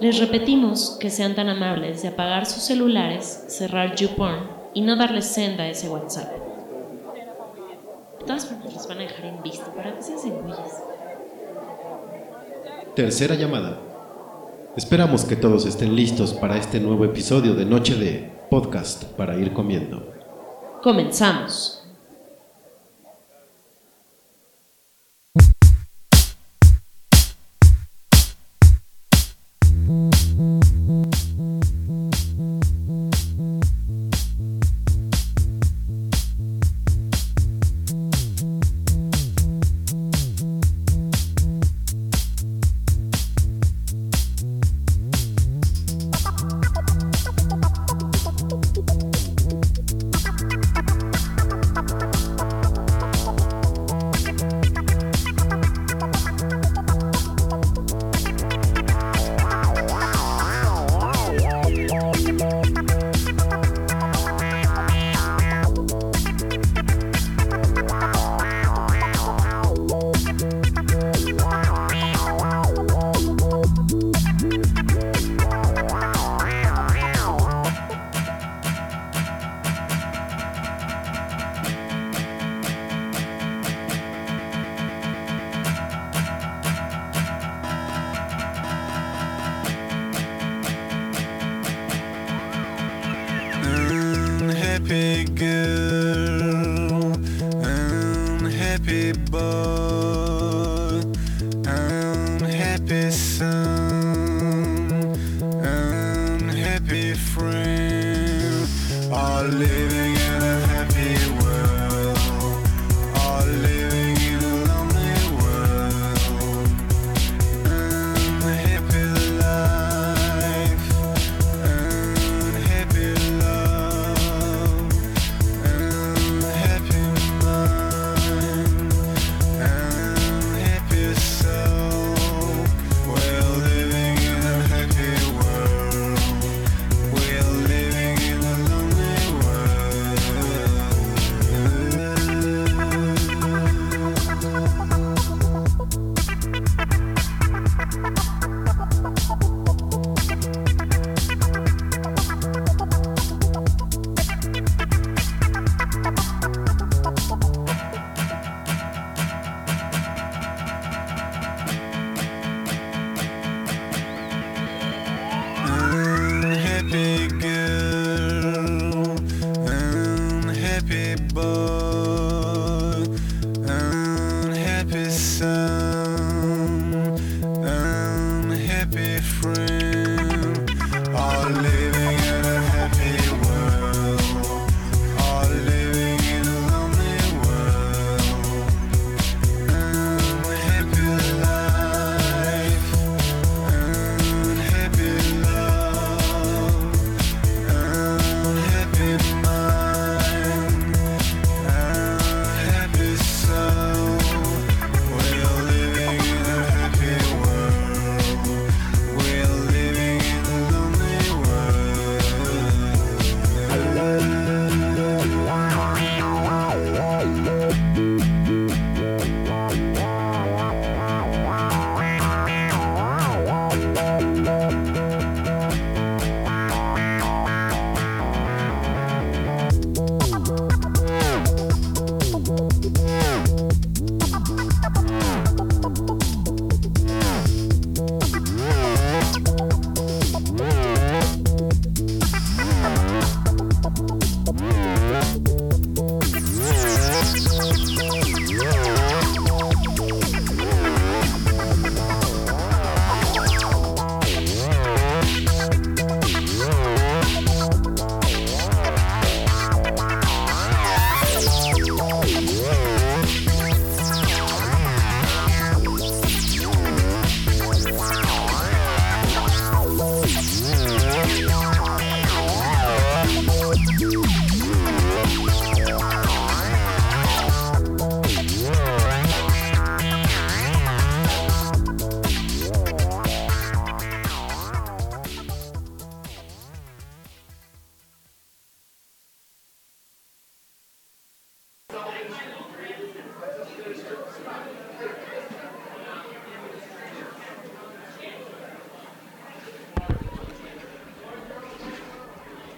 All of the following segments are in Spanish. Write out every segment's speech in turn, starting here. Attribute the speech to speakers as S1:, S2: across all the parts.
S1: Les repetimos que sean tan amables de apagar sus celulares, cerrar YouPorn y no darles senda a ese WhatsApp. De todas los van a dejar en visto para que se güeyes.
S2: Tercera llamada. Esperamos que todos estén listos para este nuevo episodio de Noche de Podcast para ir comiendo.
S1: Comenzamos.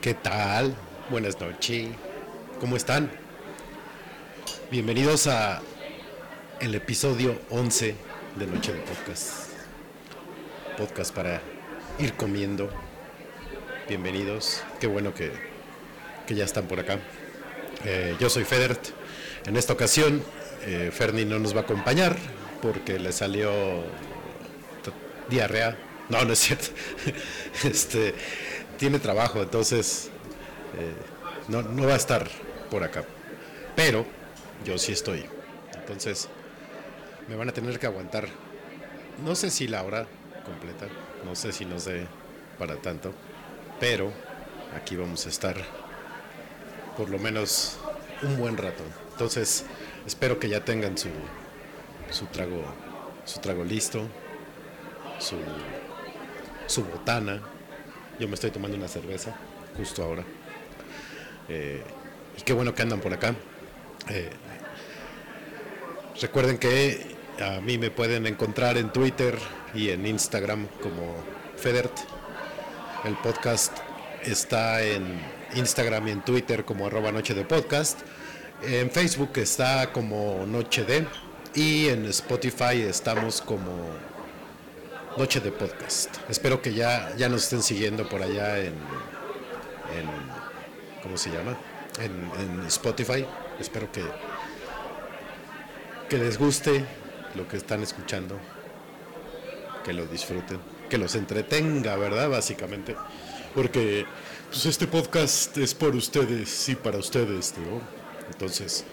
S2: ¿Qué tal? Buenas noches. ¿Cómo están? Bienvenidos a el episodio 11 de Noche de Podcast. Podcast para ir comiendo. Bienvenidos. Qué bueno que, que ya están por acá. Eh, yo soy Federt. En esta ocasión, eh, Ferni no nos va a acompañar porque le salió diarrea. No, no es cierto. Este tiene trabajo, entonces eh, no, no va a estar por acá. Pero yo sí estoy. Entonces me van a tener que aguantar. No sé si la hora completa, no sé si nos dé para tanto, pero aquí vamos a estar por lo menos un buen rato. Entonces espero que ya tengan su, su trago, su trago listo, su, su botana. Yo me estoy tomando una cerveza justo ahora. Eh, y qué bueno que andan por acá. Eh, recuerden que a mí me pueden encontrar en Twitter y en Instagram como Federt. El podcast está en Instagram y en Twitter como arroba noche de podcast. En Facebook está como Noche de. Y en Spotify estamos como Noche de Podcast. Espero que ya, ya nos estén siguiendo por allá en, ¿cómo se llama? En, Spotify. Espero que, que les guste lo que están escuchando, que lo disfruten, que los entretenga, ¿verdad? Básicamente. Porque pues este podcast es por ustedes y para ustedes, ¿no? Entonces,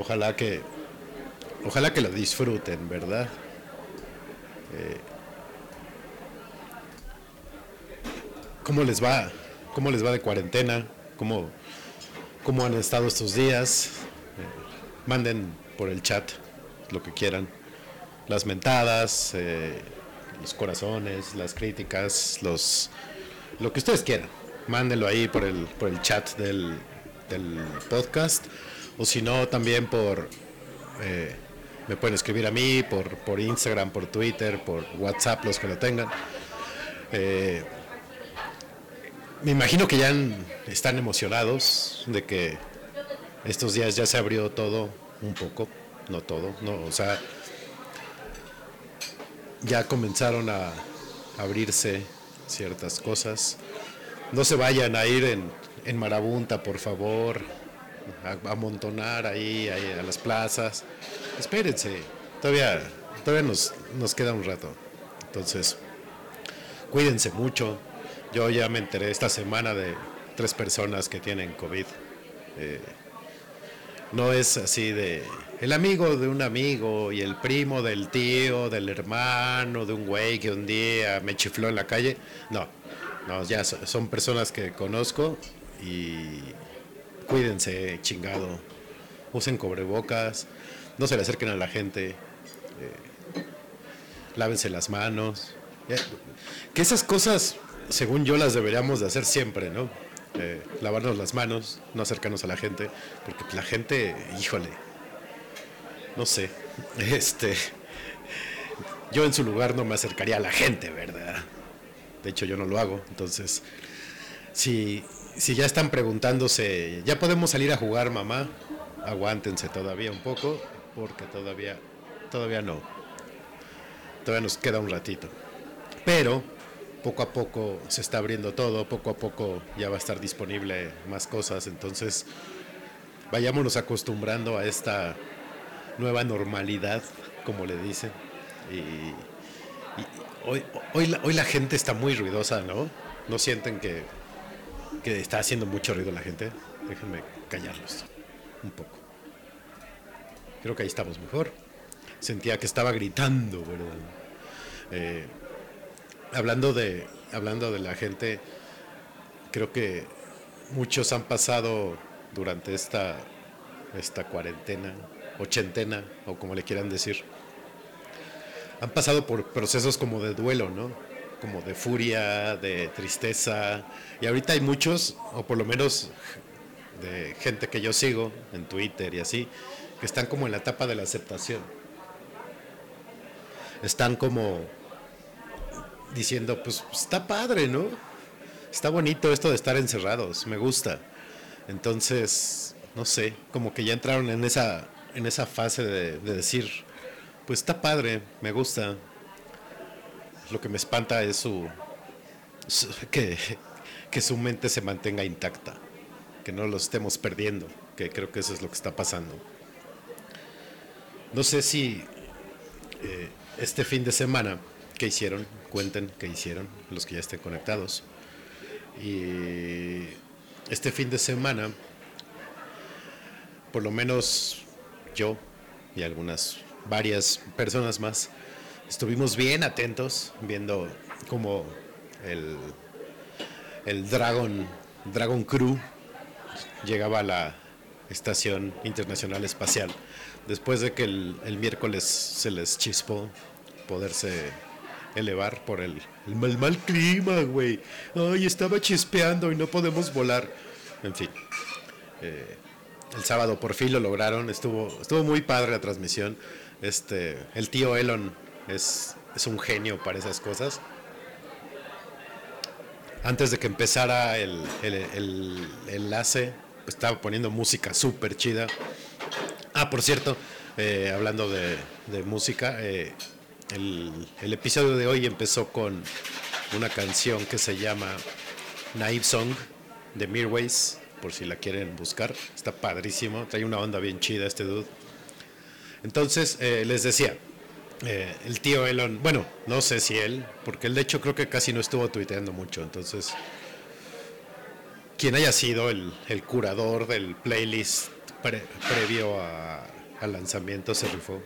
S2: ojalá que ojalá que lo disfruten, ¿verdad? ¿Cómo les va? ¿Cómo les va de cuarentena? ¿Cómo, cómo han estado estos días? Eh, manden por el chat lo que quieran. Las mentadas, eh, los corazones, las críticas, los lo que ustedes quieran. Mándenlo ahí por el, por el chat del, del podcast. O si no, también por... eh, me pueden escribir a mí por, por Instagram, por Twitter, por WhatsApp, los que lo tengan. Me imagino que ya están emocionados de que estos días ya se abrió todo un poco, no todo, no, o sea, ya comenzaron a abrirse ciertas cosas. No se vayan a ir en, en marabunta, por favor, a, a amontonar ahí, ahí a las plazas. Espérense, todavía, todavía nos, nos queda un rato. Entonces, cuídense mucho. Yo ya me enteré esta semana de tres personas que tienen COVID. Eh, no es así de el amigo de un amigo y el primo del tío, del hermano, de un güey que un día me chifló en la calle. No, no, ya so- son personas que conozco y cuídense, chingado. Usen cubrebocas, no se le acerquen a la gente, eh, lávense las manos. Que esas cosas, según yo, las deberíamos de hacer siempre, ¿no? Eh, lavarnos las manos, no acercarnos a la gente, porque la gente, híjole, no sé, este, yo en su lugar no me acercaría a la gente, ¿verdad? De hecho, yo no lo hago, entonces, si, si ya están preguntándose, ¿ya podemos salir a jugar, mamá? Aguántense todavía un poco, porque todavía, todavía no. Todavía nos queda un ratito. Pero poco a poco se está abriendo todo, poco a poco ya va a estar disponible más cosas, entonces vayámonos acostumbrando a esta nueva normalidad, como le dicen. Y, hoy, hoy la gente está muy ruidosa, ¿no? ¿No sienten que, que está haciendo mucho ruido la gente? Déjenme callarlos un poco. Creo que ahí estamos mejor. Sentía que estaba gritando, ¿verdad? Eh, hablando de hablando de la gente creo que muchos han pasado durante esta esta cuarentena ochentena o como le quieran decir han pasado por procesos como de duelo no como de furia de tristeza y ahorita hay muchos o por lo menos de gente que yo sigo en Twitter y así que están como en la etapa de la aceptación. Están como diciendo, pues está padre, ¿no? está bonito esto de estar encerrados, me gusta. Entonces, no sé, como que ya entraron en esa, en esa fase de, de decir, pues está padre, me gusta. Lo que me espanta es su, que, que su mente se mantenga intacta, que no lo estemos perdiendo, que creo que eso es lo que está pasando. No sé si eh, este fin de semana, ¿qué hicieron? Cuenten qué hicieron, los que ya estén conectados. Y este fin de semana, por lo menos yo y algunas, varias personas más, estuvimos bien atentos viendo cómo el, el Dragon, Dragon Crew llegaba a la Estación Internacional Espacial, después de que el, el miércoles se les chispó poderse elevar por el, mal, mal clima, güey. Ay, estaba chispeando y no podemos volar. En fin, eh, el sábado por fin lo lograron, estuvo, estuvo muy padre la transmisión. Este, el tío Elon es, es un genio para esas cosas antes de que empezara el, el- el enlace, estaba poniendo música súper chida. Ah, por cierto, eh, hablando de, de música, eh, el, episodio de hoy empezó con una canción que se llama Naive Song de Mirways, por si la quieren buscar. Está padrísimo, trae una onda bien chida este dude. Entonces, eh, les decía, eh, el tío Elon, bueno, no sé si él, porque él de hecho creo que casi no estuvo tuiteando mucho, entonces, quien haya sido el, el curador del playlist pre- previo al lanzamiento se rifó.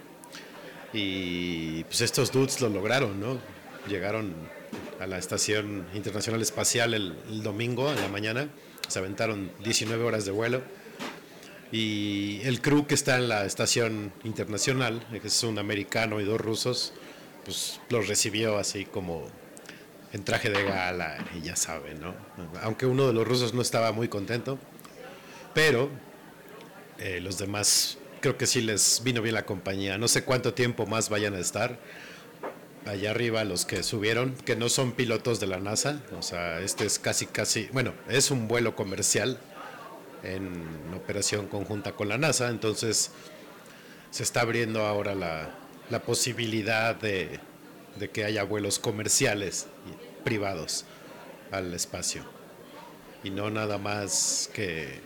S2: Y pues estos dudes lo lograron, ¿no? Llegaron a la Estación Internacional Espacial el, domingo en la mañana, se aventaron 19 horas de vuelo. Y el crew que está en la estación internacional, que es un americano y dos rusos, pues los recibió así como en traje de gala y ya saben, ¿no? Aunque uno de los rusos no estaba muy contento, pero eh, los demás creo que sí les vino bien la compañía. No sé cuánto tiempo más vayan a estar allá arriba los que subieron, que no son pilotos de la NASA, o sea, este es casi casi, bueno, es un vuelo comercial en operación conjunta con la NASA, entonces se está abriendo ahora la, la posibilidad de, de que haya vuelos comerciales privados al espacio y no nada más que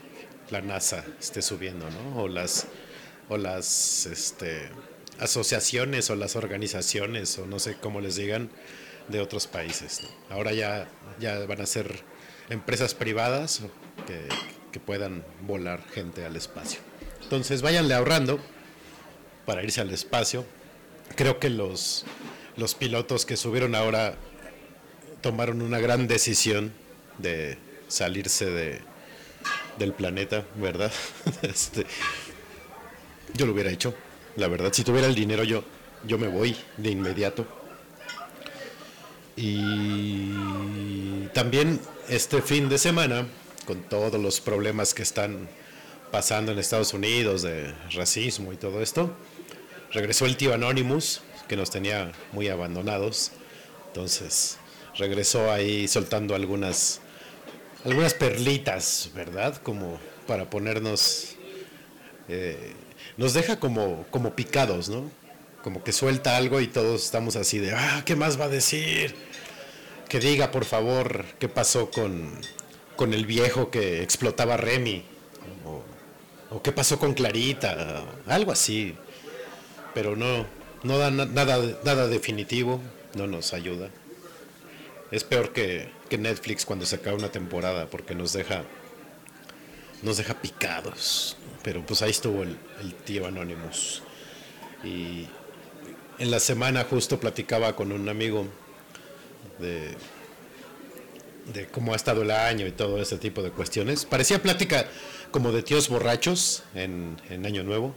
S2: la NASA esté subiendo, ¿no? O las o las este, asociaciones o las organizaciones o no sé cómo les digan de otros países. Ahora ya ya van a ser empresas privadas que, que puedan volar gente al espacio. Entonces váyanle ahorrando para irse al espacio. Creo que los, los pilotos que subieron ahora tomaron una gran decisión de salirse de, del planeta, ¿verdad? Este, yo lo hubiera hecho, la verdad. Si tuviera el dinero yo, yo me voy de inmediato. Y también este fin de semana, con todos los problemas que están pasando en Estados Unidos de racismo y todo esto, regresó el tío Anonymous, que nos tenía muy abandonados. Entonces, regresó ahí soltando algunas algunas perlitas, ¿verdad? Como para ponernos eh, nos deja como como picados, ¿no? Como que suelta algo y todos estamos así de, ah, ¿qué más va a decir? Que diga, por favor, qué pasó con, con el viejo que explotaba Remy. O, o qué pasó con Clarita. Algo así. Pero no, no da na- nada, nada definitivo. No nos ayuda. Es peor que, que Netflix cuando se acaba una temporada porque nos deja nos deja picados. Pero pues ahí estuvo el, tío Anonymous. Y en la semana justo platicaba con un amigo de, cómo ha estado el año y todo ese tipo de cuestiones. Parecía plática como de tíos borrachos en, en Año Nuevo.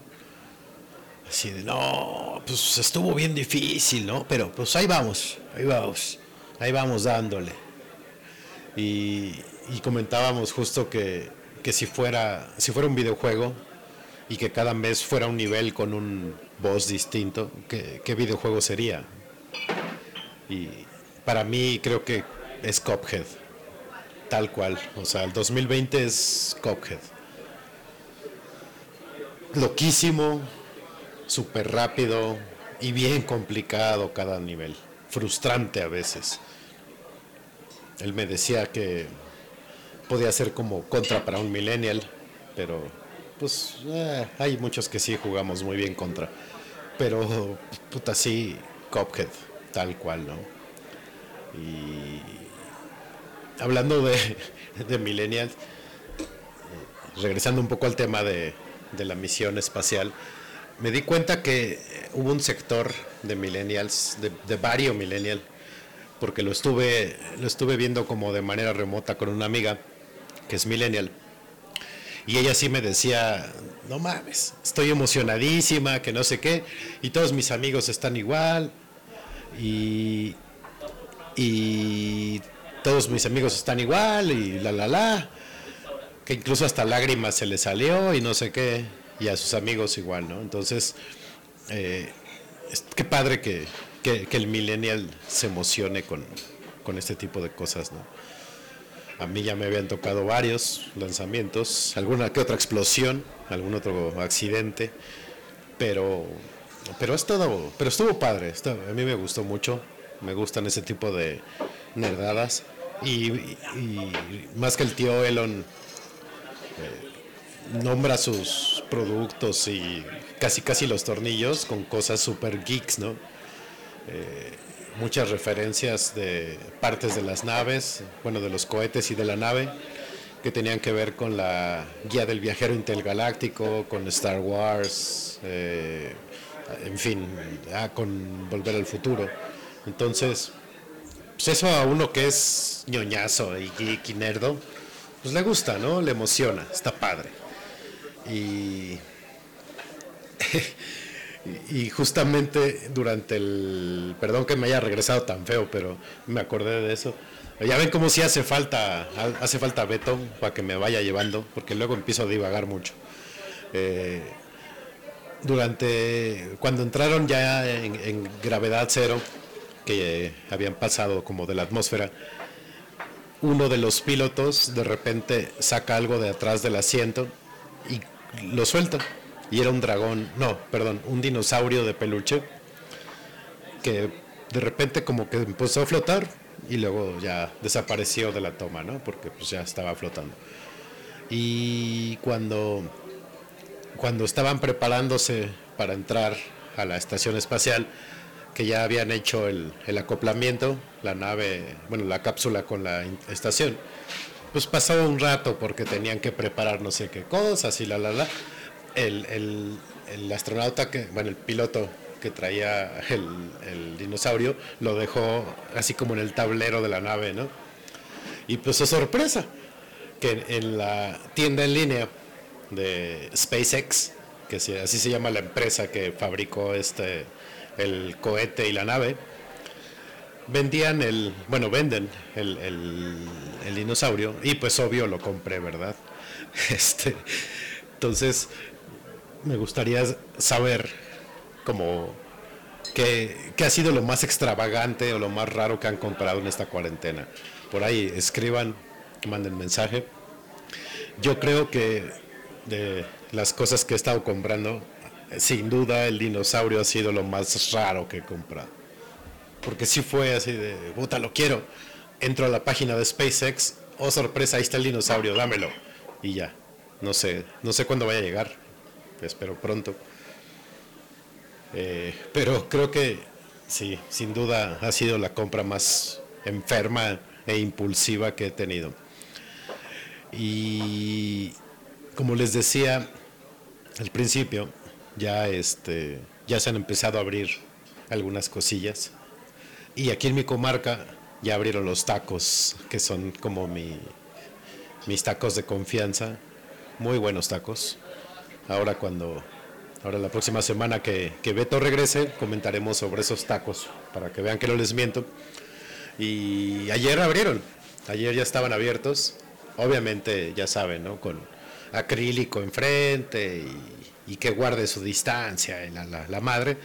S2: Así de, no, pues estuvo bien difícil, ¿no? Pero pues ahí vamos, ahí vamos, ahí vamos dándole. Y comentábamos justo que, que si, fuera, si fuera un videojuego y que cada mes fuera un nivel con un boss distinto, ¿qué, qué videojuego sería? Y para mí creo que es Cuphead. tal cual. O sea, el 2020 es Cuphead. Loquísimo, súper rápido y bien complicado cada nivel. Frustrante a veces. Él me decía que podía ser como contra para un millennial, pero pues eh, hay muchos que sí jugamos muy bien contra. Pero puta sí, Cuphead, tal cual, ¿no? Y hablando de, de millennials, eh, regresando un poco al tema de, de la misión espacial, me di cuenta que hubo un sector de millennials, de, de varios millennials, porque lo estuve, lo estuve viendo como de manera remota con una amiga que es millennial. Y ella sí me decía, no mames, estoy emocionadísima, que no sé qué, y todos mis amigos están igual, y, y todos mis amigos están igual, y la la la, que incluso hasta lágrimas se le salió y no sé qué, y a sus amigos igual, ¿no? Entonces, eh, qué padre que, que- que el millennial se emocione con, con este tipo de cosas, ¿no? A mí ya me habían tocado varios lanzamientos, alguna que otra explosión, algún otro accidente, pero pero pero estuvo padre, a mí me gustó mucho, me gustan ese tipo de nerdadas y más que el tío Elon eh, nombra sus productos y casi casi los tornillos con cosas super geeks, ¿no? Eh, muchas referencias de partes de las naves, bueno, de los cohetes y de la nave, que tenían que ver con la guía del viajero intergaláctico, con Star Wars, eh, en fin, con Volver al Futuro. Entonces, pues eso a uno que es ñoñazo y geek nerdo, pues le gusta, ¿no? Le emociona, está padre. Y y justamente durante el perdón que me haya regresado tan feo pero me acordé de eso ya ven cómo si hace falta hace falta Beto para que me vaya llevando porque luego empiezo a divagar mucho Eh, durante cuando entraron ya en, en gravedad cero que habían pasado como de la atmósfera uno de los pilotos de repente saca algo de atrás del asiento y lo suelta. Y era un dragón, no, perdón, un dinosaurio de peluche que de repente como que empezó a flotar y luego ya desapareció de la toma, ¿no? Porque pues ya estaba flotando. Y cuando, cuando estaban preparándose para entrar a la estación espacial, que ya habían hecho el, el acoplamiento, la nave, bueno, la cápsula con la estación, pues pasó un rato porque tenían que preparar no sé qué cosas y la, la, la. El, el- el astronauta, que, bueno, el piloto que traía el, el dinosaurio, lo dejó así como en el tablero de la nave, ¿no? Y pues, oh, sorpresa, que en, la tienda en línea de SpaceX, que así se llama la empresa que fabricó este el cohete y la nave, vendían el, bueno, venden el, el- el dinosaurio y pues obvio lo compré, ¿verdad? Este, entonces, me gustaría saber como qué, qué ha sido lo más extravagante o lo más raro que han comprado en esta cuarentena. Por ahí escriban, manden mensaje. Yo creo que de las cosas que he estado comprando, sin duda el dinosaurio ha sido lo más raro que he comprado. Porque sí fue así de, puta, lo quiero. Entro a la página de SpaceX, oh sorpresa, ahí está el dinosaurio, dámelo. Y ya, no sé, no sé cuándo vaya a llegar, espero pronto. Eh, pero creo que sí, sin duda ha sido la compra más enferma e impulsiva que he tenido. Y como les decía al principio, ya este ya se han empezado a abrir algunas cosillas. Y aquí en mi comarca ya abrieron los tacos, que son como mi, mis tacos de confianza. Muy buenos tacos. Ahora cuando, ahora la próxima semana que, que Beto regrese, comentaremos sobre esos tacos, para que vean que no les miento. Y ayer abrieron, ayer ya estaban abiertos. Obviamente, ya saben, ¿no? Con acrílico enfrente y, y que guarde su distancia la, la- la madre.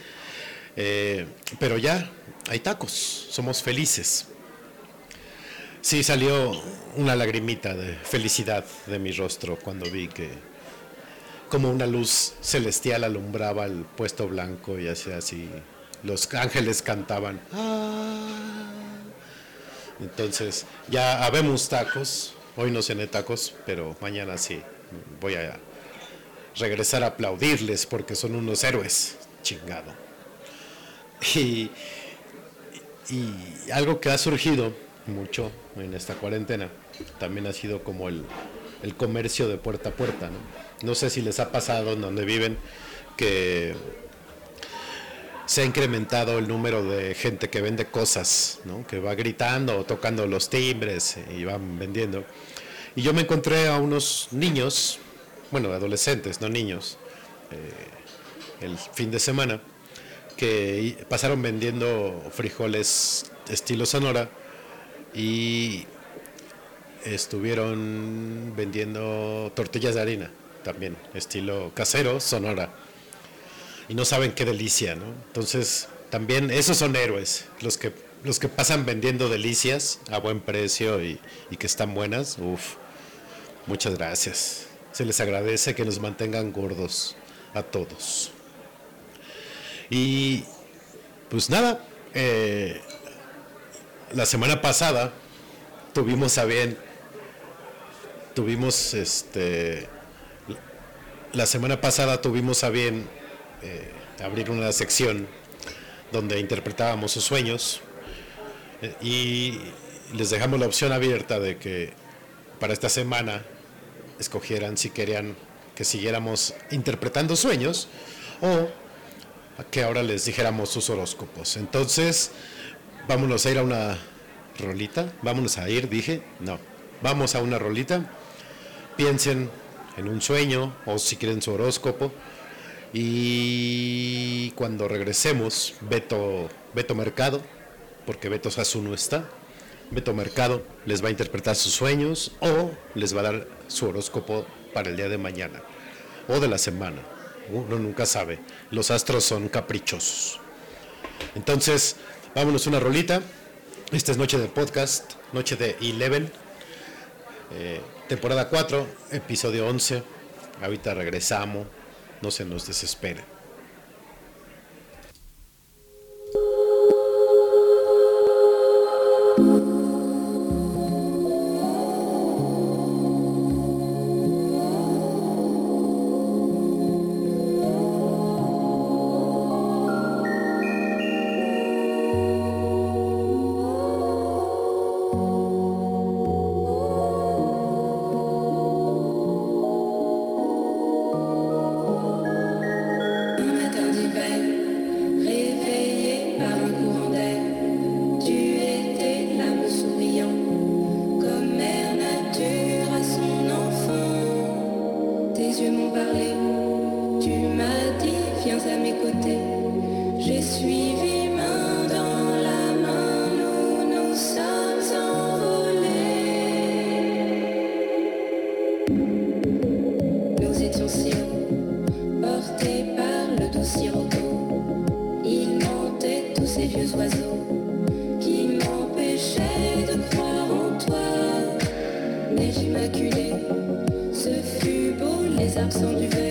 S2: Eh, pero ya hay tacos, somos felices. Sí, salió una lagrimita de felicidad de mi rostro cuando vi que como una luz celestial alumbraba el puesto blanco y hacía así, los ángeles cantaban. "Ah". Entonces, ya habemos tacos, hoy no cené tacos, pero mañana sí, voy a regresar a aplaudirles porque son unos héroes, chingado. Y, y algo que ha surgido mucho en esta cuarentena también ha sido como el, el comercio de puerta a puerta. ¿no? No sé si les ha pasado en donde viven que se ha incrementado el número de gente que vende cosas, ¿no? que va gritando o tocando los timbres y van vendiendo. Y yo me encontré a unos niños, bueno, adolescentes, no niños, eh, el fin de semana, que pasaron vendiendo frijoles estilo Sonora y estuvieron vendiendo tortillas de harina también, estilo casero, Sonora. Y no saben qué delicia, ¿no? Entonces, también esos son héroes, los que, los que pasan vendiendo delicias a buen precio y, y que están buenas. Uf, muchas gracias. Se les agradece que nos mantengan gordos a todos. Y pues nada, eh, la semana pasada tuvimos a bien, tuvimos este, la semana pasada tuvimos a bien eh, abrir una sección donde interpretábamos sus sueños eh, y les dejamos la opción abierta de que para esta semana escogieran si querían que siguiéramos interpretando sueños o que ahora les dijéramos sus horóscopos. Entonces, vámonos a ir a una rolita. Vámonos a ir, dije. No, vamos a una rolita. Piensen en un sueño o si quieren su horóscopo. Y cuando regresemos, Beto, Beto Mercado, porque Beto Sasu no está, Beto Mercado les va a interpretar sus sueños o les va a dar su horóscopo para el día de mañana o de la semana. Uno nunca sabe. Los astros son caprichosos. Entonces, vámonos una rolita. Esta es noche de podcast, noche de Eleven, eh, temporada 4, episodio 11. Ahorita regresamos, no se nos desespera.
S3: Doux sirocco. Il montait tous ces vieux oiseaux qui m'empêchaient de croire en toi. Neige immaculée, ce fut beau, les arbres sans duvet.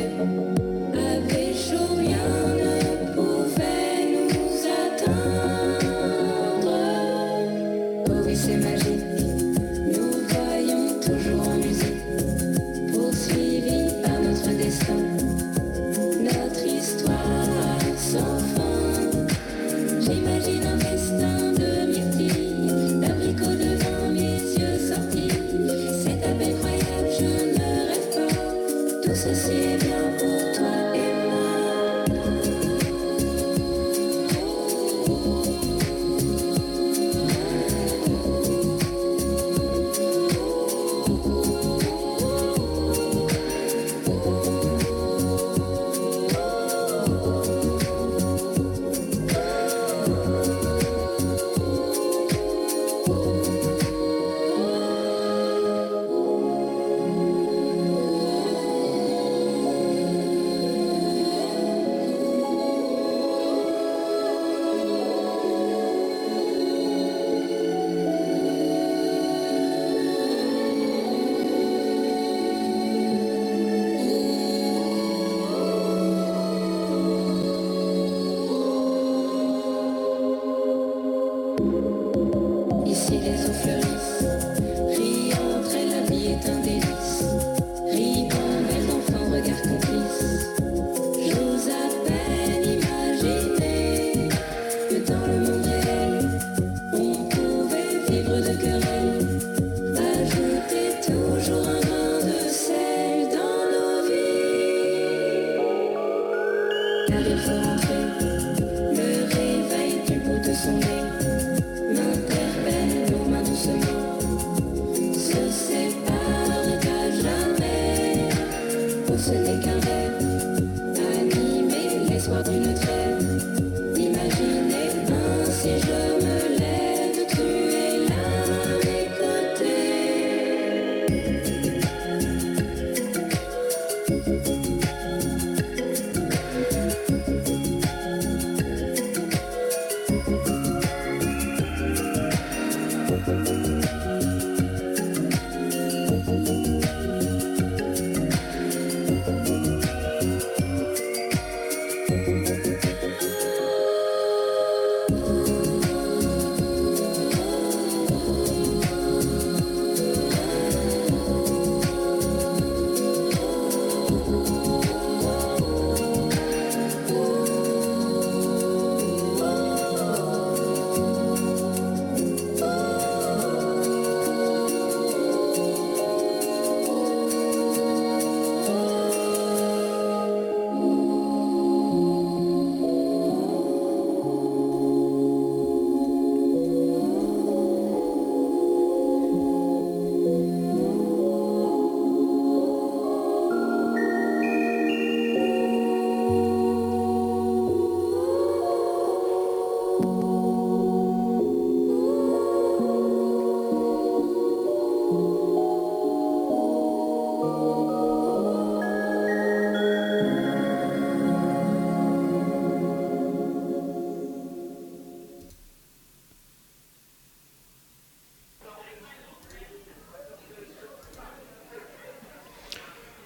S3: with a girl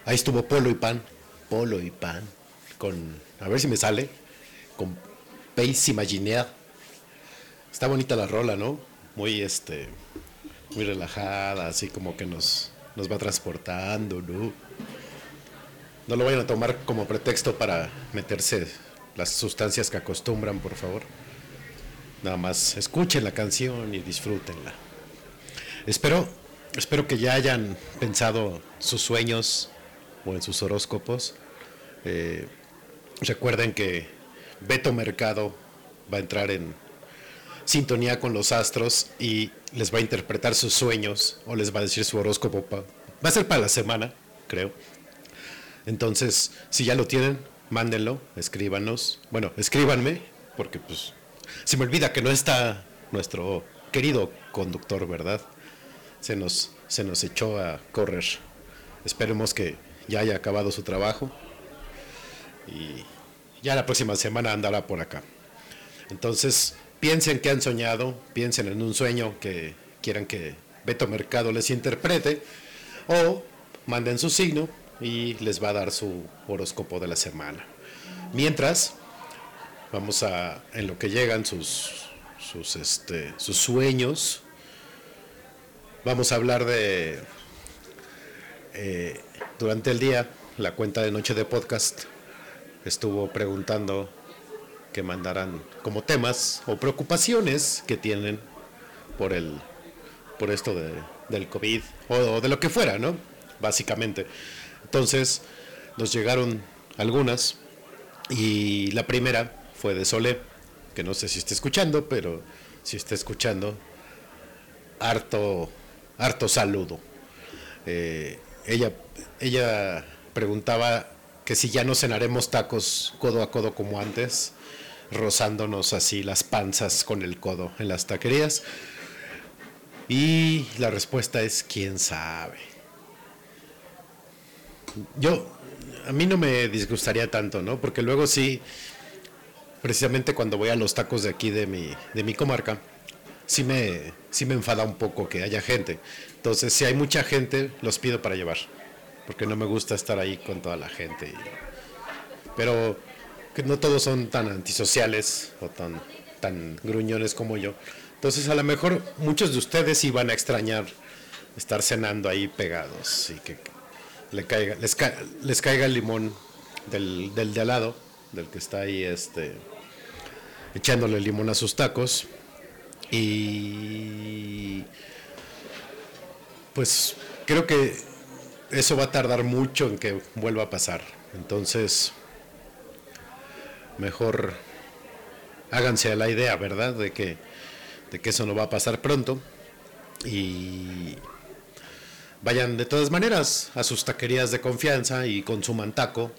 S2: Ahí estuvo Polo y Pan, Polo y Pan, con, a ver si me sale, con Pace Imaginaire. Está bonita la rola, ¿no? Muy, este, muy relajada, así como que nos, nos va transportando, ¿no? No lo vayan a tomar como pretexto para meterse las sustancias que acostumbran, por favor. Nada más escuchen la canción y disfrútenla. Espero, espero que ya hayan pensado sus sueños o en sus horóscopos. Eh, recuerden que Beto Mercado va a entrar en sintonía con los astros y les va a interpretar sus sueños o les va a decir su horóscopo. va a ser para la semana, creo. Entonces, si ya lo tienen, mándenlo, escríbanos. Bueno, escríbanme, porque pues se me olvida que no está nuestro querido conductor, ¿verdad? Se nos, se nos echó a correr. Esperemos que ya haya acabado su trabajo y ya la próxima semana andará por acá. Entonces, piensen que han soñado, piensen en un sueño que quieran que Beto Mercado les interprete o manden su signo y les va a dar su horóscopo de la semana. Mientras, vamos a, en lo que llegan sus, sus, este, sus sueños, vamos a hablar de, eh, durante el día, la cuenta de Noche de Podcast estuvo preguntando que mandaran como temas o preocupaciones que tienen por el por esto de- del COVID o, de lo que fuera, ¿no? Básicamente. Entonces, nos llegaron algunas y la primera fue de Sole, que no sé si está escuchando, pero si está escuchando, harto, harto saludo. Eh, ella, ella preguntaba que si ya no cenaremos tacos codo a codo como antes, rozándonos así las panzas con el codo en las taquerías. Y la respuesta es quién sabe. Yo, a mí no me disgustaría tanto, ¿no? Porque luego sí, precisamente cuando voy a los tacos de aquí de mi, de mi comarca, sí me, sí me enfada un poco que haya gente. Entonces, si hay mucha gente, los pido para llevar. Porque no me gusta estar ahí con toda la gente. y- pero que no todos son tan antisociales o tan tan gruñones como yo. Entonces a lo mejor muchos de ustedes iban a extrañar estar cenando ahí pegados y que le caiga, les, ca- les caiga el limón del, del de al lado, del que está ahí este, echándole limón a sus tacos. Y pues creo que eso va a tardar mucho en que vuelva a pasar. Entonces, mejor háganse la idea, ¿verdad? De que, de que eso no va a pasar pronto. Y vayan de todas maneras a sus taquerías de confianza y consuman taco,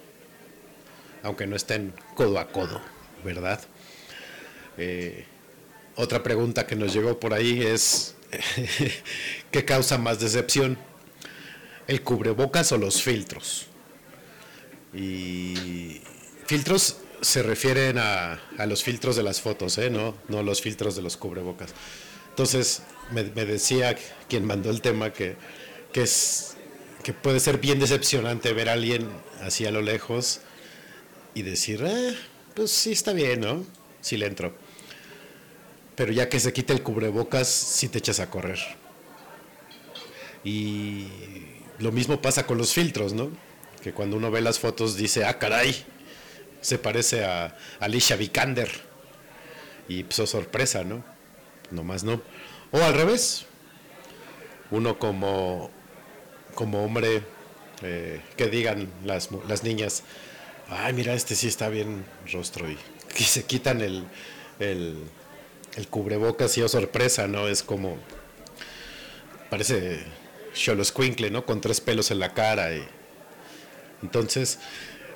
S2: aunque no estén codo a codo, ¿verdad? Eh, otra pregunta que nos llegó por ahí es, ¿qué causa más decepción? ¿El cubrebocas o los filtros? Y filtros se refieren a, los filtros de las fotos, ¿eh? no, no los filtros de los cubrebocas. Entonces, me, decía quien mandó el tema que, que, es, que puede ser bien decepcionante ver a alguien así a lo lejos y decir, "Eh, pues sí está bien, ¿no? Sí le entro. Pero ya que se quita el cubrebocas, sí te echas a correr. Y lo mismo pasa con los filtros, ¿no? Que cuando uno ve las fotos dice, ah, caray, se parece a Alicia Vikander. Y pues oh, sorpresa, ¿no? Nomás no. O al revés. Uno como, como hombre, eh, que digan las, las niñas, ay, mira, este sí está bien rostro. Y, y se quitan el, el cubrebocas y oh, sorpresa, ¿no? Es como, parece Cholo Squinkle, ¿no? Con tres pelos en la cara. Y, entonces,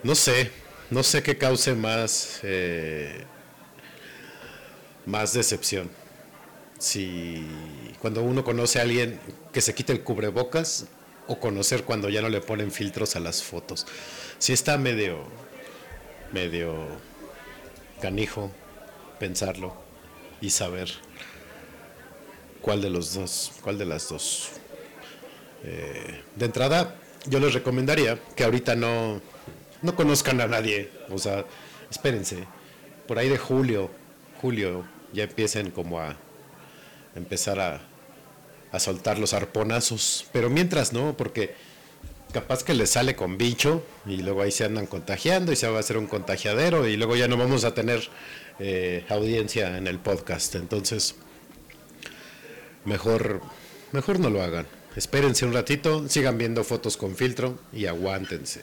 S2: no sé, no sé qué cause más, eh, más decepción. Si cuando uno conoce a alguien que se quite el cubrebocas o conocer cuando ya no le ponen filtros a las fotos. Si está medio, medio canijo pensarlo y saber cuál de los dos, cuál de las dos. Eh, de entrada, yo les recomendaría que ahorita no, no conozcan a nadie, o sea, espérense, por ahí de julio, julio, ya empiecen como a empezar a, a soltar los arponazos, pero mientras no, porque capaz que les sale con bicho y luego ahí se andan contagiando y se va a hacer un contagiadero y luego ya no vamos a tener eh, audiencia en el podcast, entonces mejor, mejor no lo hagan. Espérense un ratito, sigan viendo fotos con filtro y aguántense.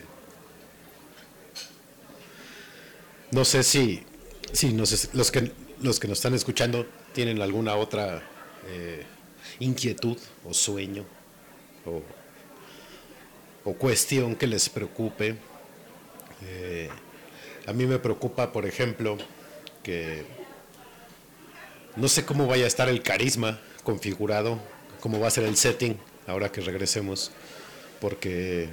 S2: No sé si, si nos- los, que, los que nos están escuchando tienen alguna otra eh, inquietud o sueño o, o cuestión que les preocupe. Eh, a mí me preocupa, por ejemplo, no sé cómo vaya a estar el carisma configurado, cómo va a ser el setting ahora que regresemos, porque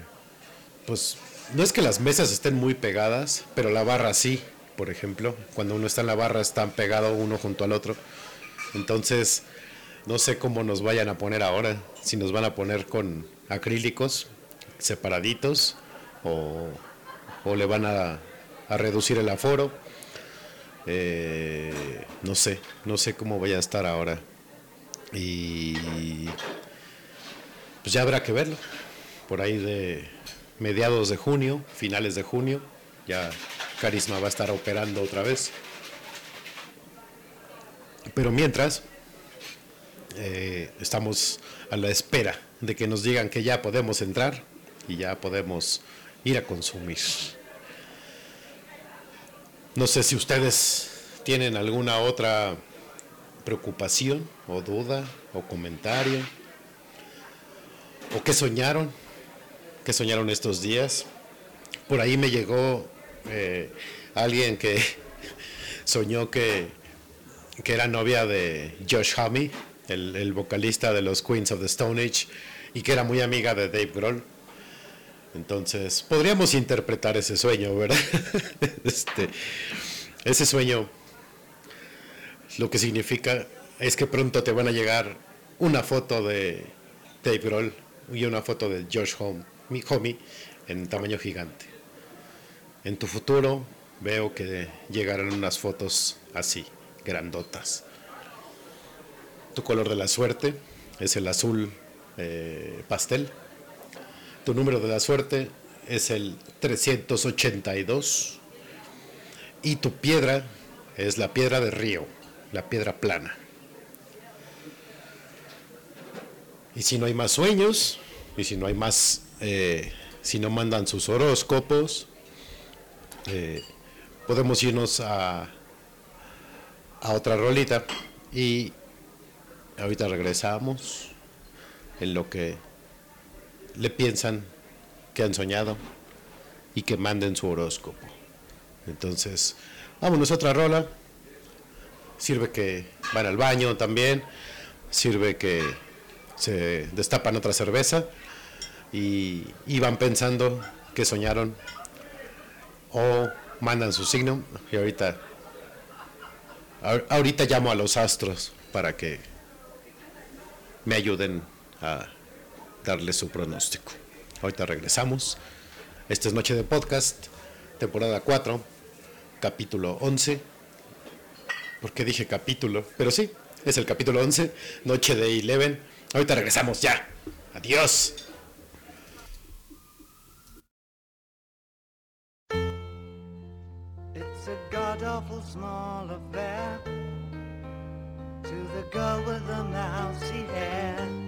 S2: pues no es que las mesas estén muy pegadas, pero la barra sí, por ejemplo, cuando uno está en la barra están pegados uno junto al otro. Entonces, no sé cómo nos vayan a poner ahora, si nos van a poner con acrílicos separaditos o, le van a reducir el aforo. Eh, no sé, no sé cómo vaya a estar ahora. Y pues ya habrá que verlo. Por ahí de mediados de junio, finales de junio, ya Carisma va a estar operando otra vez. Pero mientras, eh, estamos a la espera de que nos digan que ya podemos entrar y ya podemos ir a consumir. No sé si ustedes tienen alguna otra preocupación o duda o comentario o qué soñaron, qué soñaron estos días. Por ahí me llegó eh, alguien que soñó que, que era novia de Josh Homme, el, el vocalista de los Queens of the Stone Age, y que era muy amiga de Dave Grohl. Entonces, podríamos interpretar ese sueño, ¿verdad? este, ese sueño lo que significa es que pronto te van a llegar una foto de Dave Grohl y una foto de Josh Home, mi homie, en tamaño gigante. En tu futuro veo que llegarán unas fotos así, grandotas. Tu color de la suerte es el azul eh, pastel. Tu número de la suerte es el 382. Y tu piedra es la piedra de río, la piedra plana. Y si no hay más sueños, y si no hay más, eh, si no mandan sus horóscopos, eh, podemos irnos a, a otra rolita y ahorita regresamos en lo que le piensan que han soñado y que manden su horóscopo. Entonces, vámonos a otra rola. Sirve que van al baño también, sirve que se destapan otra cerveza y, van pensando que soñaron o mandan su signo y ahorita ahor- ahorita llamo a los astros para que me ayuden a darle su pronóstico. Ahorita regresamos. Esta es Noche de Podcast, temporada 4, capítulo 11. ¿Por qué dije capítulo? Pero sí, es el capítulo 11, Noche de Eleven. Ahorita regresamos ya. Adiós.
S4: It's a god awful small affair to the girl with the mousy hair.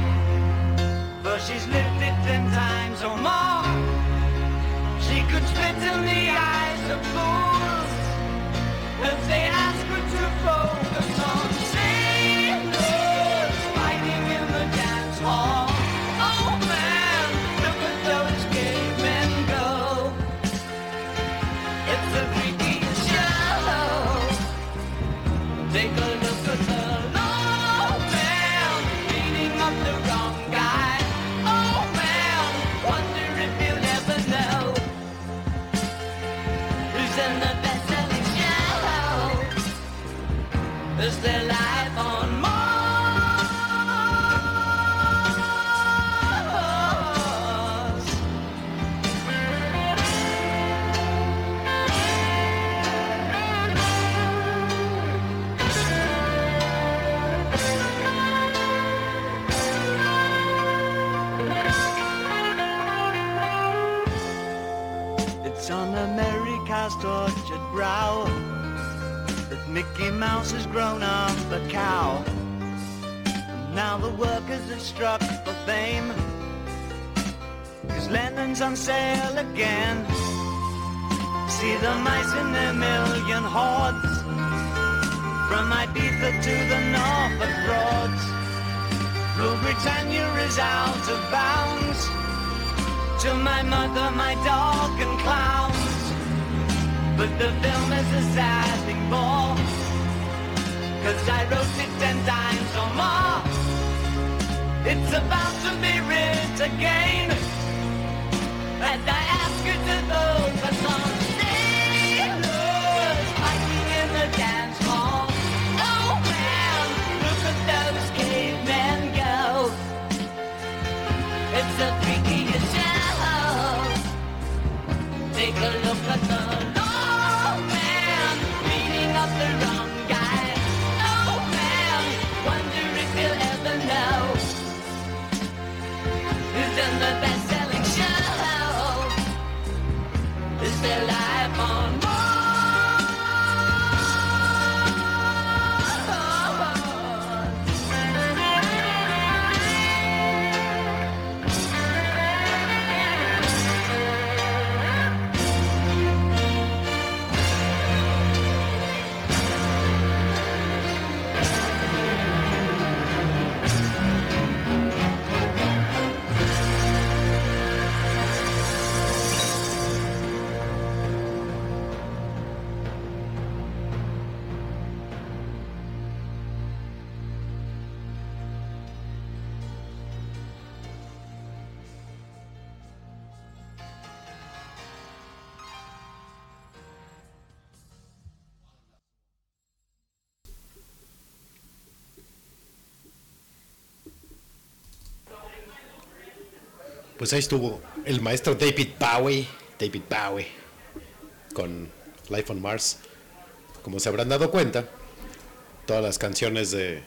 S4: she's lived it ten times or more. She could spit in the eyes of fools if they Has grown up a cow. Now the workers have struck for fame. Cause Lennon's on sale again. See the mice in their million hordes. From Ibiza to the Norfolk Broads. Rule Britannia is out of bounds to my mother, my dog, and clowns. But the film is a sad thing more. Cause I wrote it ten times or more. It's about to be writ again. And I
S2: Pues ahí estuvo el maestro David Bowie, David Bowie, con Life on Mars. Como se habrán dado cuenta, todas las canciones de,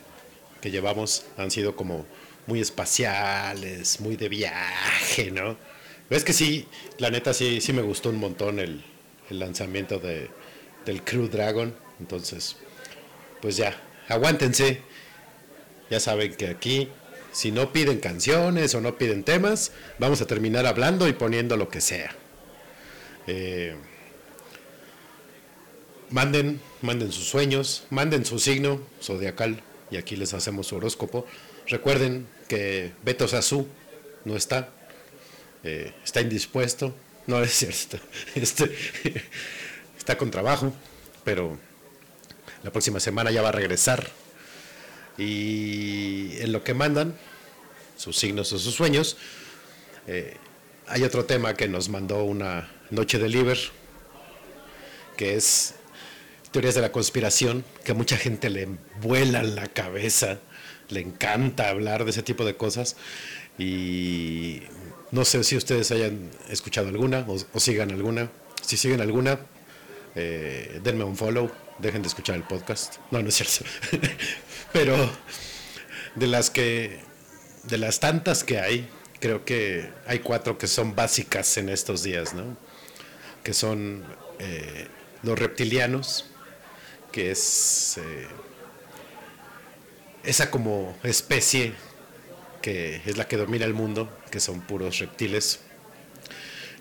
S2: que llevamos han sido como muy espaciales, muy de viaje, ¿no? Ves que sí, la neta sí, sí me gustó un montón el, lanzamiento de, del Crew Dragon. Entonces, pues ya, aguántense. Ya saben que aquí, si no piden canciones o no piden temas, vamos a terminar hablando y poniendo lo que sea. Eh, manden, manden sus sueños, manden su signo zodiacal y aquí les hacemos su horóscopo. Recuerden que Beto Sasú no está, eh, está indispuesto, no es cierto, este, está con trabajo, pero la próxima semana ya va a regresar. Y en lo que mandan, sus signos o sus sueños, eh, hay otro tema que nos mandó una noche de Liber, que es teorías de la conspiración, que a mucha gente le vuela la cabeza, le encanta hablar de ese tipo de cosas. Y no sé si ustedes hayan escuchado alguna o, sigan alguna. Si siguen alguna, eh, denme un follow, dejen de escuchar el podcast. No, no es cierto. Pero de las que, de las tantas que hay, creo que hay cuatro que son básicas en estos días, ¿no? Que son eh, los reptilianos, que es eh, esa como especie que es la que domina el mundo, que son puros reptiles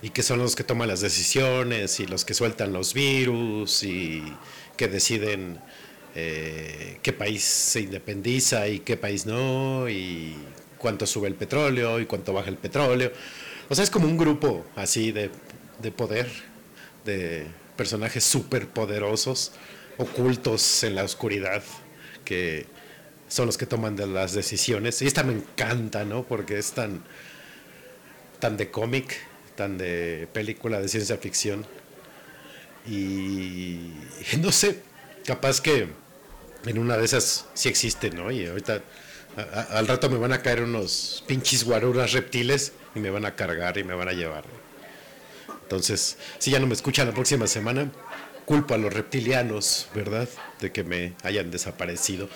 S2: y que son los que toman las decisiones y los que sueltan los virus y que deciden eh, qué país se independiza y qué país no y cuánto sube el petróleo y cuánto baja el petróleo. O sea, es como un grupo así de, de poder, de personajes súper poderosos, ocultos en la oscuridad, que son los que toman las decisiones. Y esta me encanta, ¿no? Porque es tan, tan de cómic, tan de película de ciencia ficción. Y no sé, capaz que en una de esas sí existe, ¿no? Y ahorita a- a- al rato me van a caer unos pinches guaruras reptiles y me van a cargar y me van a llevar. Entonces, si ya no me escuchan la próxima semana, culpo a los reptilianos, ¿verdad? De que me hayan desaparecido.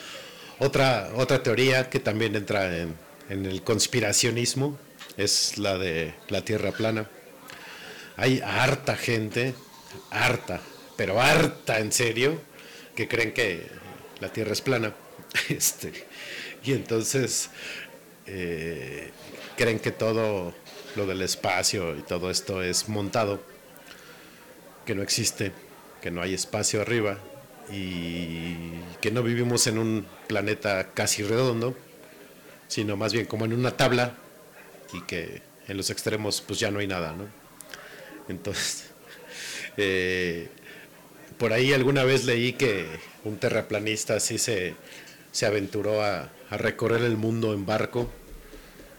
S2: Otra, otra teoría que también entra en, en el conspiracionismo es la de la Tierra plana. Hay harta gente, harta, pero harta en serio, que creen que la Tierra es plana. Este, y entonces eh, creen que todo lo del espacio y todo esto es montado, que no existe, que no hay espacio arriba y que no vivimos en un planeta casi redondo, sino más bien como en una tabla y que en los extremos pues ya no hay nada, ¿no? Entonces, eh, por ahí alguna vez leí que un terraplanista así se, se aventuró a, a recorrer el mundo en barco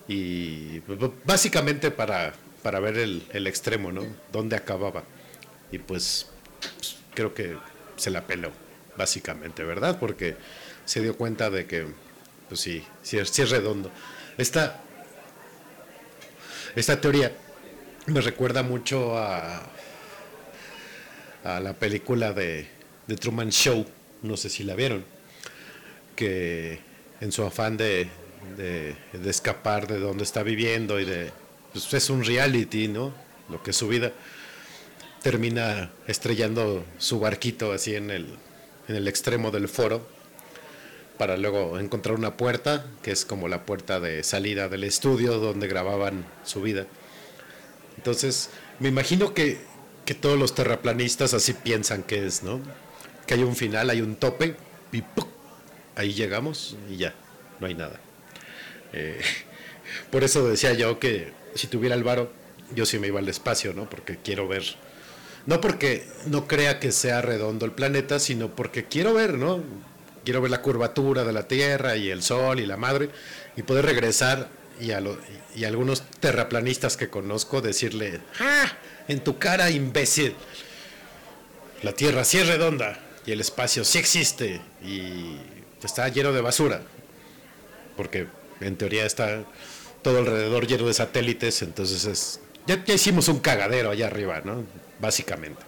S2: y b- básicamente para, para ver el, el extremo, ¿no? Dónde acababa. Y pues, pues, creo que se la peló, básicamente, ¿verdad? Porque se dio cuenta de que, pues sí, sí sí es redondo. Esta, esta teoría me recuerda mucho a, a la película de, Truman Show, no sé si la vieron, que en su afán de, escapar de donde está viviendo y de, pues es un reality, ¿no? Lo que es su vida, termina estrellando su barquito así en el extremo del foro para luego encontrar una puerta, que es como la puerta de salida del estudio donde grababan su vida. Entonces, me imagino que, que todos los terraplanistas así piensan que es, ¿no? Que hay un final, hay un tope, y ¡puc! ahí llegamos y ya, no hay nada. Eh, por eso decía yo que si tuviera el varo, yo sí me iba al espacio, ¿no? Porque quiero ver. No porque no crea que sea redondo el planeta, sino porque quiero ver, ¿no? Quiero ver la curvatura de la Tierra y el Sol y la madre y poder regresar y a, y algunos terraplanistas que conozco decirle, ¡ah! En tu cara, imbécil. La Tierra sí es redonda y el espacio sí existe y está lleno de basura. Porque en teoría está todo alrededor lleno de satélites, entonces es, ya, ya hicimos un cagadero allá arriba, ¿no? Básicamente.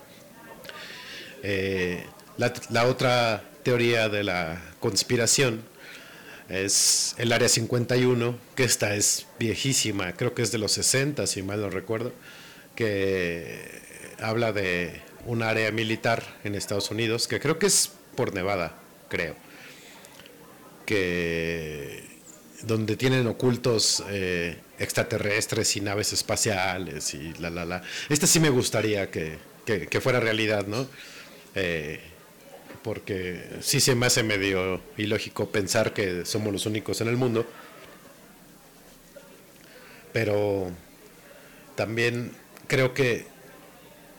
S2: Eh, la, la otra teoría de la conspiración es el Área 51, que esta es viejísima, creo que es de los 60, si mal no recuerdo, que habla de un área militar en Estados Unidos, que creo que es por Nevada, creo, que donde tienen ocultos eh, extraterrestres y naves espaciales y la la la. Esta sí me gustaría que, que- fuera realidad, ¿no? Eh, porque sí se me hace medio ilógico pensar que somos los únicos en el mundo. Pero también creo que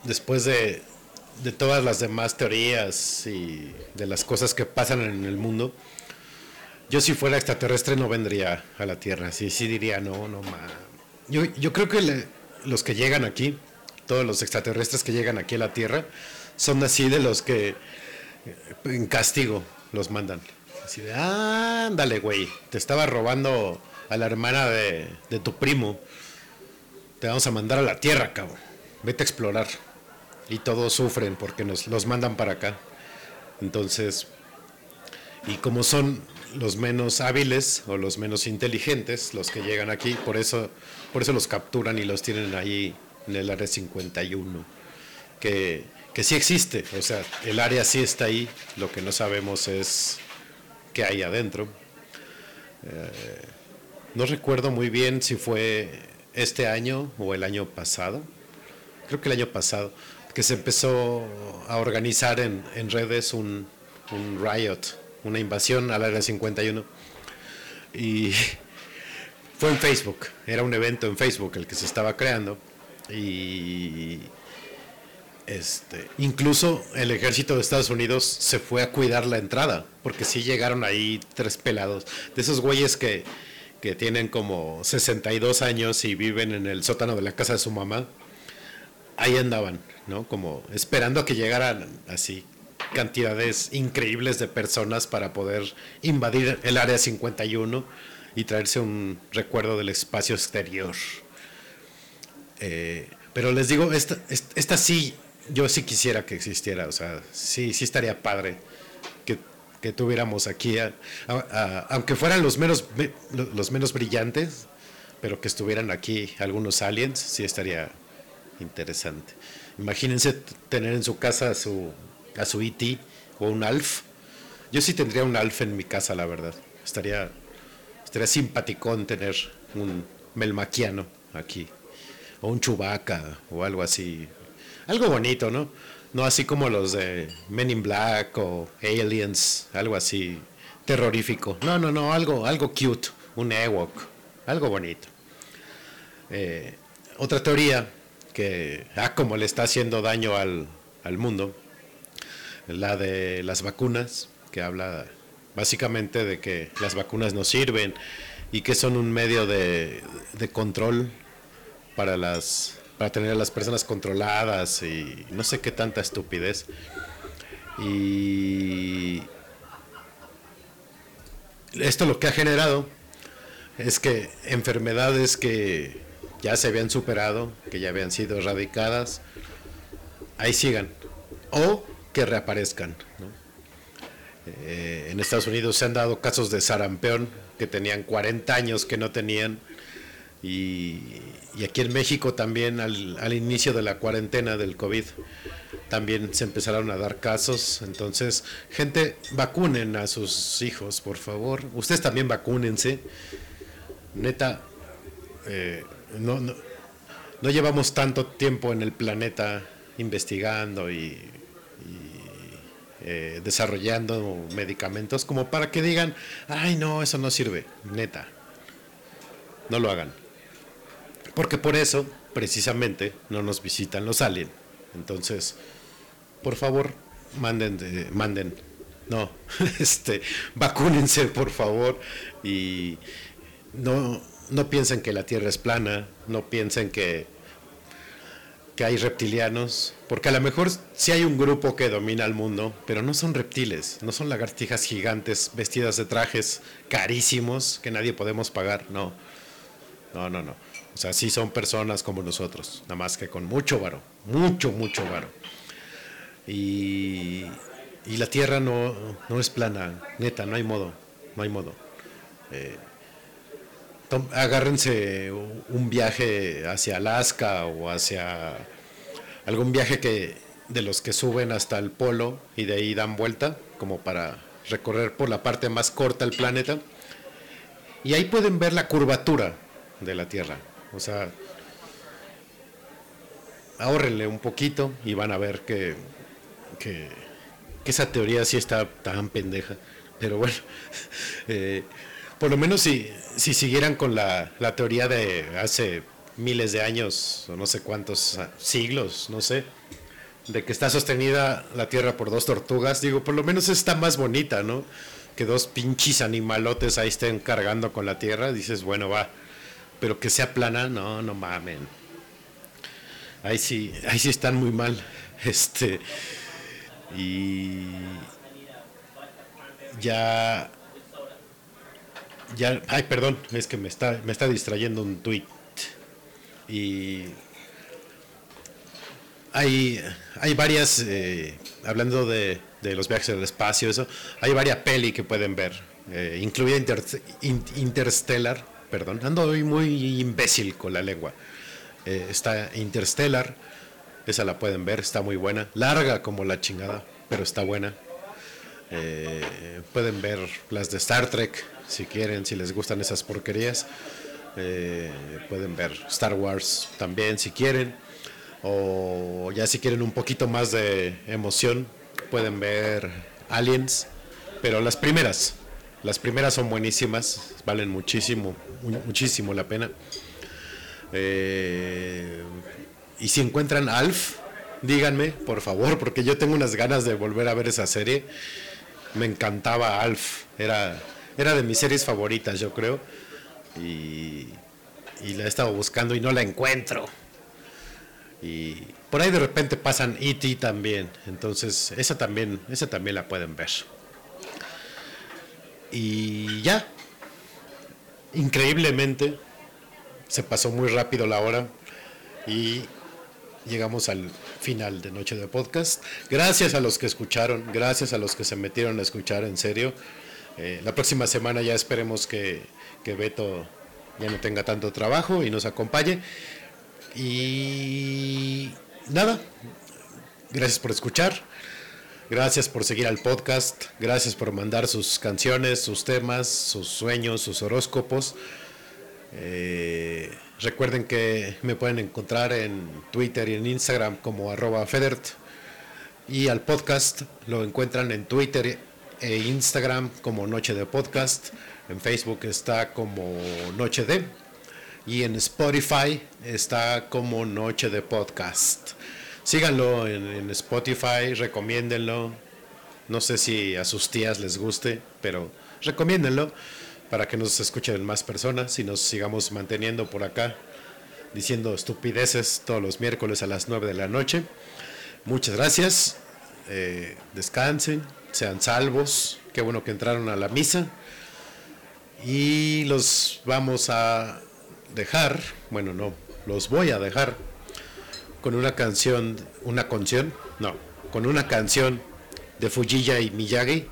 S2: después de, de todas las demás teorías y de las cosas que pasan en el mundo, yo si fuera extraterrestre no vendría a la Tierra. Sí, sí diría, no, no, ma. Yo, yo creo que los que llegan aquí, todos los extraterrestres que llegan aquí a la Tierra, son así de los que en castigo los mandan. Así de, ándale, güey, te estaba robando a la hermana de, de tu primo. Te vamos a mandar a la Tierra, cabrón. Vete a explorar. Y todos sufren porque nos los mandan para acá. Entonces, y como son los menos hábiles o los menos inteligentes los que llegan aquí, por eso, por eso los capturan y los tienen ahí en el área 51, que, que sí existe, o sea, el área sí está ahí, lo que no sabemos es qué hay adentro. Eh, no recuerdo muy bien si fue este año o el año pasado, creo que el año pasado, que se empezó a organizar en, en redes un, un riot, una invasión al área 51. Y fue en Facebook, era un evento en Facebook el que se estaba creando. Y este, incluso el ejército de Estados Unidos se fue a cuidar la entrada, porque sí llegaron ahí tres pelados, de esos güeyes que, que tienen como 62 años y viven en el sótano de la casa de su mamá ahí andaban, ¿no? Como esperando a que llegaran así cantidades increíbles de personas para poder invadir el área 51 y traerse un recuerdo del espacio exterior. Eh, pero les digo, esta, esta, esta sí, yo sí quisiera que existiera, o sea, sí, sí estaría padre que, que tuviéramos aquí, aunque fueran los menos, los menos brillantes, pero que estuvieran aquí algunos aliens, sí estaría interesante. Imagínense tener en su casa a su, a su E.T. o un Alf. Yo sí tendría un Alf en mi casa, la verdad. Estaría, estaría simpaticón tener un melmaquiano aquí. O un chubaca o algo así. Algo bonito, ¿no? No así como los de Men in Black o Aliens, algo así terrorífico. No, no, no, algo, algo cute, un Ewok, algo bonito. Eh, otra teoría que, ah, como le está haciendo daño al, al mundo, la de las vacunas, que habla básicamente de que las vacunas no sirven y que son un medio de, de control para las para tener a las personas controladas y no sé qué tanta estupidez. Y esto lo que ha generado es que enfermedades que ya se habían superado, que ya habían sido erradicadas, ahí sigan o que reaparezcan. Eh, en Estados Unidos se han dado casos de sarampión que tenían 40 años que no tenían y, aquí en México también al, al inicio de la cuarentena del COVID también se empezaron a dar casos. Entonces, gente, vacunen a sus hijos, por favor. Ustedes también vacúnense. Neta, eh, no, no, no llevamos tanto tiempo en el planeta investigando y, y, eh, desarrollando medicamentos como para que digan, ay no, eso no sirve, neta. No lo hagan. Porque por eso, precisamente, no nos visitan los aliens. Entonces, por favor, manden, de- manden, no, este, vacúnense, por favor, y no, no piensen que la Tierra es plana, no piensen que, que hay reptilianos, porque a lo mejor sí hay un grupo que domina el mundo, pero no son reptiles, no son lagartijas gigantes vestidas de trajes carísimos que nadie podemos pagar, no. No, no, no. O sea, sí son personas como nosotros, nada más que con mucho varo, mucho, mucho varo. Y, la Tierra no, no es plana, neta, no hay modo, no hay modo. Eh, agárrense un viaje hacia Alaska o hacia algún viaje que de los que suben hasta el polo y de ahí dan vuelta, como para recorrer por la parte más corta del planeta. Y ahí pueden ver la curvatura de la Tierra. O sea, ahórrenle un poquito y van a ver que, que, esa teoría sí está tan pendeja. Pero bueno, eh, por lo menos si, si siguieran con la, la teoría de hace miles de años, o no sé cuántos siglos, no sé, de que está sostenida la Tierra por dos tortugas, digo, por lo menos está más bonita, ¿no? Que dos pinches animalotes ahí estén cargando con la Tierra, dices, bueno, va, pero que sea plana, no, no mamen. Ahí sí, ahí sí están muy mal. Este, y ya, ya, ay, perdón, es que me está, me está distrayendo un tweet. Y hay, hay varias, eh, hablando de, de los viajes al espacio, eso, hay varias peli que pueden ver, eh, incluida Inter- In- Interstellar, perdón, ando hoy muy imbécil con la lengua. Eh, está Interstellar, esa la pueden ver, está muy buena, larga como la chingada, pero está buena. Eh, pueden ver las de Star Trek, si quieren, si les gustan esas porquerías. Eh, pueden ver Star Wars también, si quieren. O ya si quieren un poquito más de emoción, pueden ver Aliens. Pero las primeras, las primeras son buenísimas, valen muchísimo, mu- muchísimo la pena. Eh, y si encuentran Alf, díganme, por favor, porque yo tengo unas ganas de volver a ver esa serie. Me encantaba Alf, era, era de mis series favoritas, yo creo. Y, y la he estado buscando y no la encuentro. Y por ahí de repente pasan E.T. también, entonces esa también, esa también la pueden ver. Y ya, increíblemente, se pasó muy rápido la hora y llegamos al final de Noche de Podcast. Gracias a los que escucharon, gracias a los que se metieron a escuchar, en serio. Eh, la próxima semana ya esperemos que, que Beto ya no tenga tanto trabajo y nos acompañe. Y nada, gracias por escuchar. Gracias por seguir al podcast, gracias por mandar sus canciones, sus temas, sus sueños, sus horóscopos. Eh, recuerden que me pueden encontrar en Twitter y en Instagram como arroba Federt. Y al podcast lo encuentran en Twitter e Instagram como Noche de Podcast. En Facebook está como Noche de. Y en Spotify está como Noche de Podcast. Síganlo en, Spotify, recomiéndenlo. No sé si a sus tías les guste, pero recomiéndenlo para que nos escuchen más personas y nos sigamos manteniendo por acá diciendo estupideces todos los miércoles a las 9 de la noche. Muchas gracias. eh, descansen, sean salvos. Qué bueno que entraron a la misa. Y los vamos a dejar, bueno, no, los voy a dejar con una canción, una canción, no, con una canción de Fujiya y Miyagi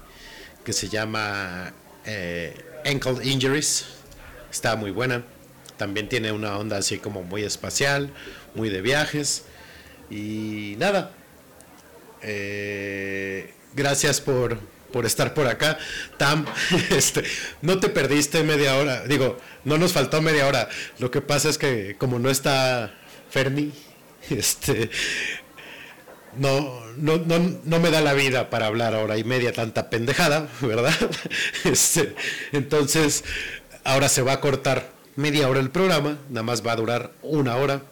S2: que se llama eh, Ankle Injuries. Está muy buena. También tiene una onda así como muy espacial, muy de viajes. Y nada. eh, gracias por, por estar por acá. Tam, este, no te perdiste media hora. Digo, no nos faltó media hora. Lo que pasa es que como no está Fermi, este, no, no, no, no me da la vida para hablar hora y media tanta pendejada, ¿verdad? Este, entonces, ahora se va a cortar media hora el programa, nada más va a durar una hora.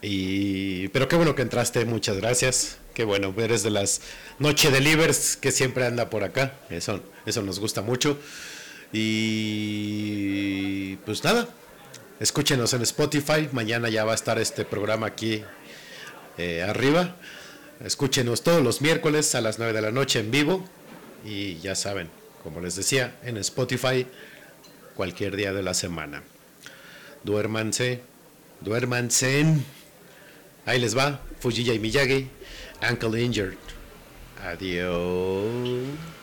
S2: Y, pero qué bueno que entraste, muchas gracias. Qué bueno, eres de las Noche Delivers que siempre anda por acá. Eso, eso nos gusta mucho. Y pues nada, escúchenos en Spotify. Mañana ya va a estar este programa aquí eh, arriba. Escúchenos todos los miércoles a las 9 de la noche en vivo. Y ya saben, como les decía, en Spotify cualquier día de la semana. Duérmanse, duérmanse. Ahí les va, Fujiya y Miyagi, Ankle Injured. Adiós.